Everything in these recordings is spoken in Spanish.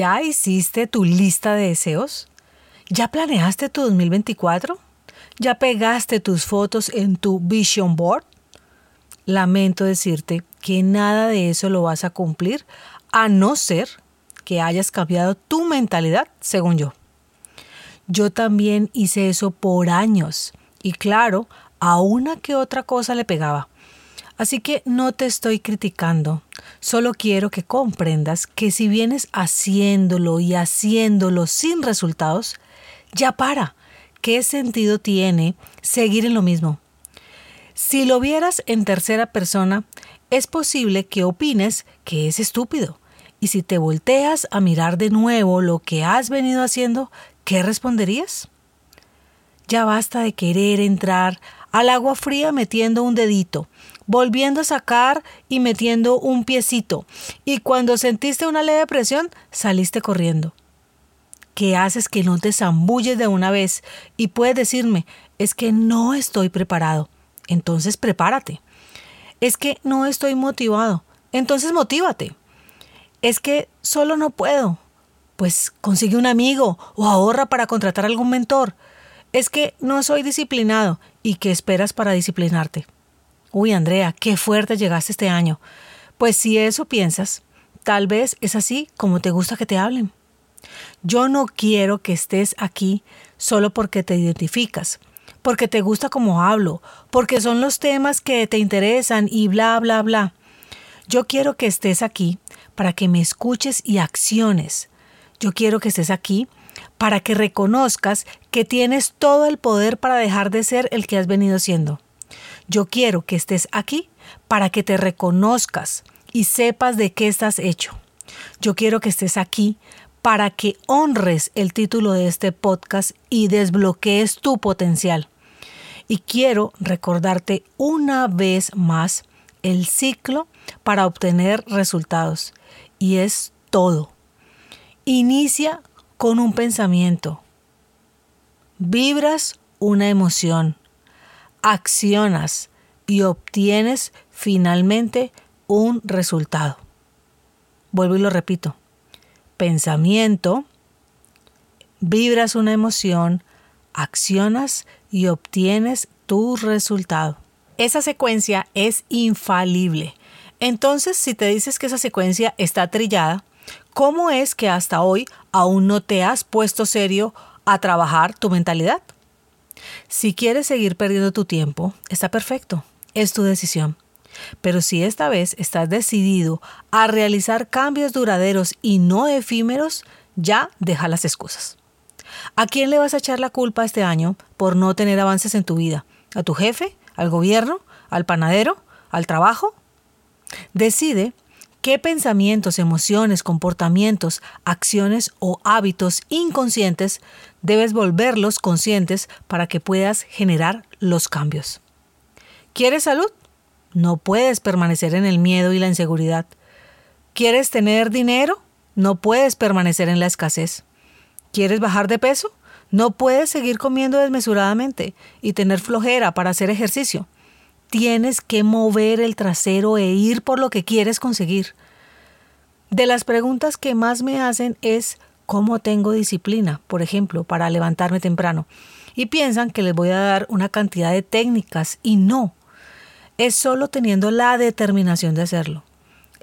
¿Ya hiciste tu lista de deseos? ¿Ya planeaste tu 2024? ¿Ya pegaste tus fotos en tu vision board? Lamento decirte que nada de eso lo vas a cumplir a no ser que hayas cambiado tu mentalidad, según yo. Yo también hice eso por años y claro, a una que otra cosa le pegaba. Así que no te estoy criticando, solo quiero que comprendas que si vienes haciéndolo y haciéndolo sin resultados, ya para. ¿Qué sentido tiene seguir en lo mismo? Si lo vieras en tercera persona, es posible que opines que es estúpido. Y si te volteas a mirar de nuevo lo que has venido haciendo, ¿qué responderías? Ya basta de querer entrar al agua fría metiendo un dedito volviendo a sacar y metiendo un piecito. Y cuando sentiste una leve presión, saliste corriendo. ¿Qué haces que no te zambulles de una vez? Y puedes decirme, es que no estoy preparado. Entonces prepárate. Es que no estoy motivado. Entonces motívate. Es que solo no puedo. Pues consigue un amigo o ahorra para contratar algún mentor. Es que no soy disciplinado. ¿Y qué esperas para disciplinarte? Uy, Andrea, qué fuerte llegaste este año. Pues si eso piensas, tal vez es así como te gusta que te hablen. Yo no quiero que estés aquí solo porque te identificas, porque te gusta como hablo, porque son los temas que te interesan y bla, bla, bla. Yo quiero que estés aquí para que me escuches y acciones. Yo quiero que estés aquí para que reconozcas que tienes todo el poder para dejar de ser el que has venido siendo. Yo quiero que estés aquí para que te reconozcas y sepas de qué estás hecho. Yo quiero que estés aquí para que honres el título de este podcast y desbloquees tu potencial. Y quiero recordarte una vez más el ciclo para obtener resultados. Y es todo. Inicia con un pensamiento. Vibras una emoción accionas y obtienes finalmente un resultado. Vuelvo y lo repito. Pensamiento, vibras una emoción, accionas y obtienes tu resultado. Esa secuencia es infalible. Entonces, si te dices que esa secuencia está trillada, ¿cómo es que hasta hoy aún no te has puesto serio a trabajar tu mentalidad? Si quieres seguir perdiendo tu tiempo, está perfecto, es tu decisión. Pero si esta vez estás decidido a realizar cambios duraderos y no efímeros, ya deja las excusas. ¿A quién le vas a echar la culpa este año por no tener avances en tu vida? ¿A tu jefe? ¿Al gobierno? ¿Al panadero? ¿Al trabajo? Decide qué pensamientos, emociones, comportamientos, acciones o hábitos inconscientes debes volverlos conscientes para que puedas generar los cambios. ¿Quieres salud? No puedes permanecer en el miedo y la inseguridad. ¿Quieres tener dinero? No puedes permanecer en la escasez. ¿Quieres bajar de peso? No puedes seguir comiendo desmesuradamente y tener flojera para hacer ejercicio tienes que mover el trasero e ir por lo que quieres conseguir. De las preguntas que más me hacen es ¿cómo tengo disciplina? Por ejemplo, para levantarme temprano. Y piensan que les voy a dar una cantidad de técnicas y no. Es solo teniendo la determinación de hacerlo.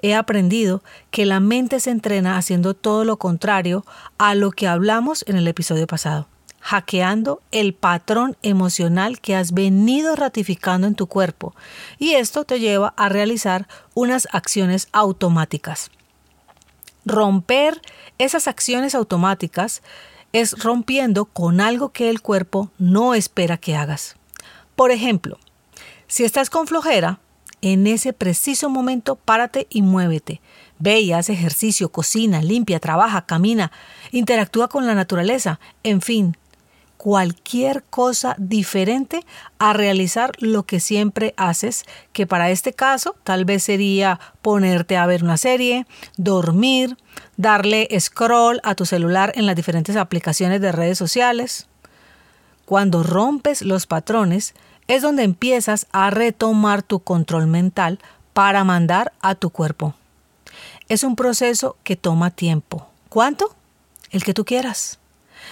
He aprendido que la mente se entrena haciendo todo lo contrario a lo que hablamos en el episodio pasado hackeando el patrón emocional que has venido ratificando en tu cuerpo y esto te lleva a realizar unas acciones automáticas. Romper esas acciones automáticas es rompiendo con algo que el cuerpo no espera que hagas. Por ejemplo, si estás con flojera, en ese preciso momento párate y muévete. Ve y hace ejercicio, cocina, limpia, trabaja, camina, interactúa con la naturaleza, en fin, cualquier cosa diferente a realizar lo que siempre haces, que para este caso tal vez sería ponerte a ver una serie, dormir, darle scroll a tu celular en las diferentes aplicaciones de redes sociales. Cuando rompes los patrones es donde empiezas a retomar tu control mental para mandar a tu cuerpo. Es un proceso que toma tiempo. ¿Cuánto? El que tú quieras.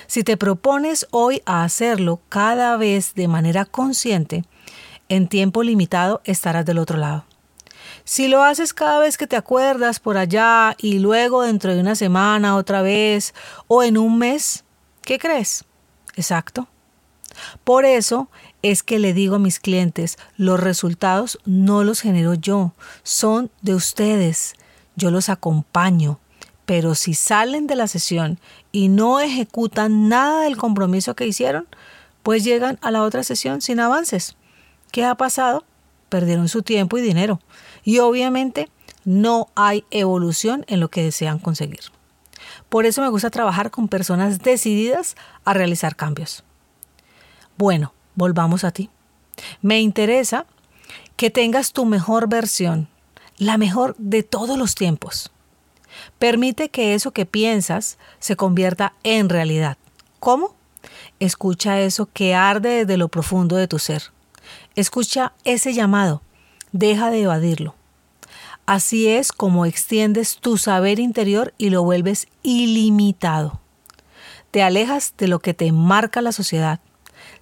Si te propones hoy a hacerlo cada vez de manera consciente, en tiempo limitado estarás del otro lado. Si lo haces cada vez que te acuerdas por allá y luego dentro de una semana otra vez o en un mes, ¿qué crees? Exacto. Por eso es que le digo a mis clientes, los resultados no los genero yo, son de ustedes. Yo los acompaño, pero si salen de la sesión y no ejecutan nada del compromiso que hicieron, pues llegan a la otra sesión sin avances. ¿Qué ha pasado? Perdieron su tiempo y dinero. Y obviamente no hay evolución en lo que desean conseguir. Por eso me gusta trabajar con personas decididas a realizar cambios. Bueno, volvamos a ti. Me interesa que tengas tu mejor versión, la mejor de todos los tiempos. Permite que eso que piensas se convierta en realidad. ¿Cómo? Escucha eso que arde desde lo profundo de tu ser. Escucha ese llamado. Deja de evadirlo. Así es como extiendes tu saber interior y lo vuelves ilimitado. Te alejas de lo que te marca la sociedad.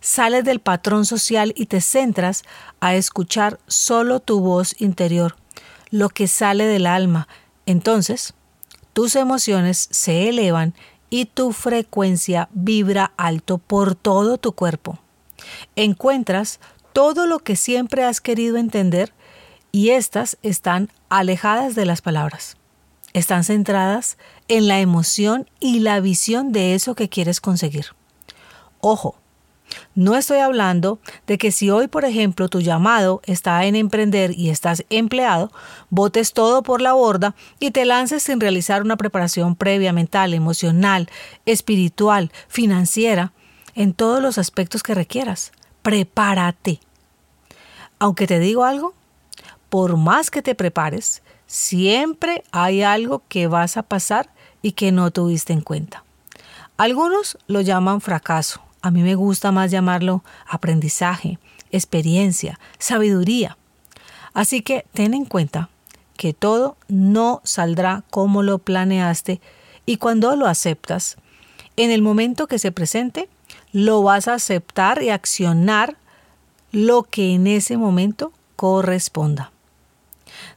Sales del patrón social y te centras a escuchar solo tu voz interior, lo que sale del alma. Entonces, tus emociones se elevan y tu frecuencia vibra alto por todo tu cuerpo. Encuentras todo lo que siempre has querido entender y éstas están alejadas de las palabras. Están centradas en la emoción y la visión de eso que quieres conseguir. Ojo, no estoy hablando de que si hoy, por ejemplo, tu llamado está en emprender y estás empleado, botes todo por la borda y te lances sin realizar una preparación previa mental, emocional, espiritual, financiera, en todos los aspectos que requieras. Prepárate. Aunque te digo algo, por más que te prepares, siempre hay algo que vas a pasar y que no tuviste en cuenta. Algunos lo llaman fracaso, a mí me gusta más llamarlo aprendizaje, experiencia, sabiduría. Así que ten en cuenta que todo no saldrá como lo planeaste y cuando lo aceptas, en el momento que se presente, lo vas a aceptar y accionar lo que en ese momento corresponda.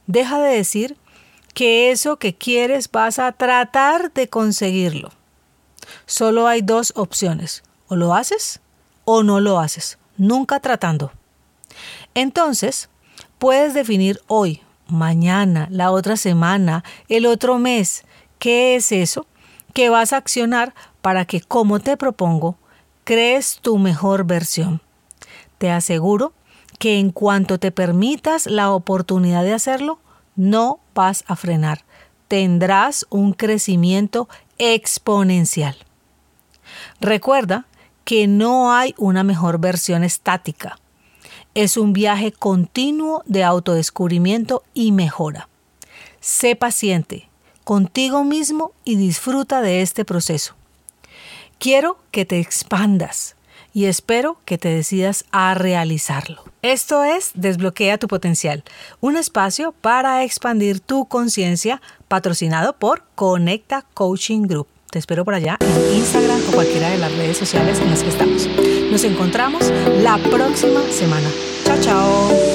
Deja de decir que eso que quieres vas a tratar de conseguirlo. Solo hay dos opciones, o lo haces o no lo haces, nunca tratando. Entonces, puedes definir hoy, mañana, la otra semana, el otro mes, qué es eso que vas a accionar para que, como te propongo, crees tu mejor versión. Te aseguro que en cuanto te permitas la oportunidad de hacerlo, no vas a frenar. Tendrás un crecimiento exponencial. Recuerda que no hay una mejor versión estática. Es un viaje continuo de autodescubrimiento y mejora. Sé paciente contigo mismo y disfruta de este proceso. Quiero que te expandas y espero que te decidas a realizarlo. Esto es Desbloquea tu potencial, un espacio para expandir tu conciencia patrocinado por Conecta Coaching Group. Te espero por allá en Instagram o cualquiera de las redes sociales en las que estamos. Nos encontramos la próxima semana. Chao, chao.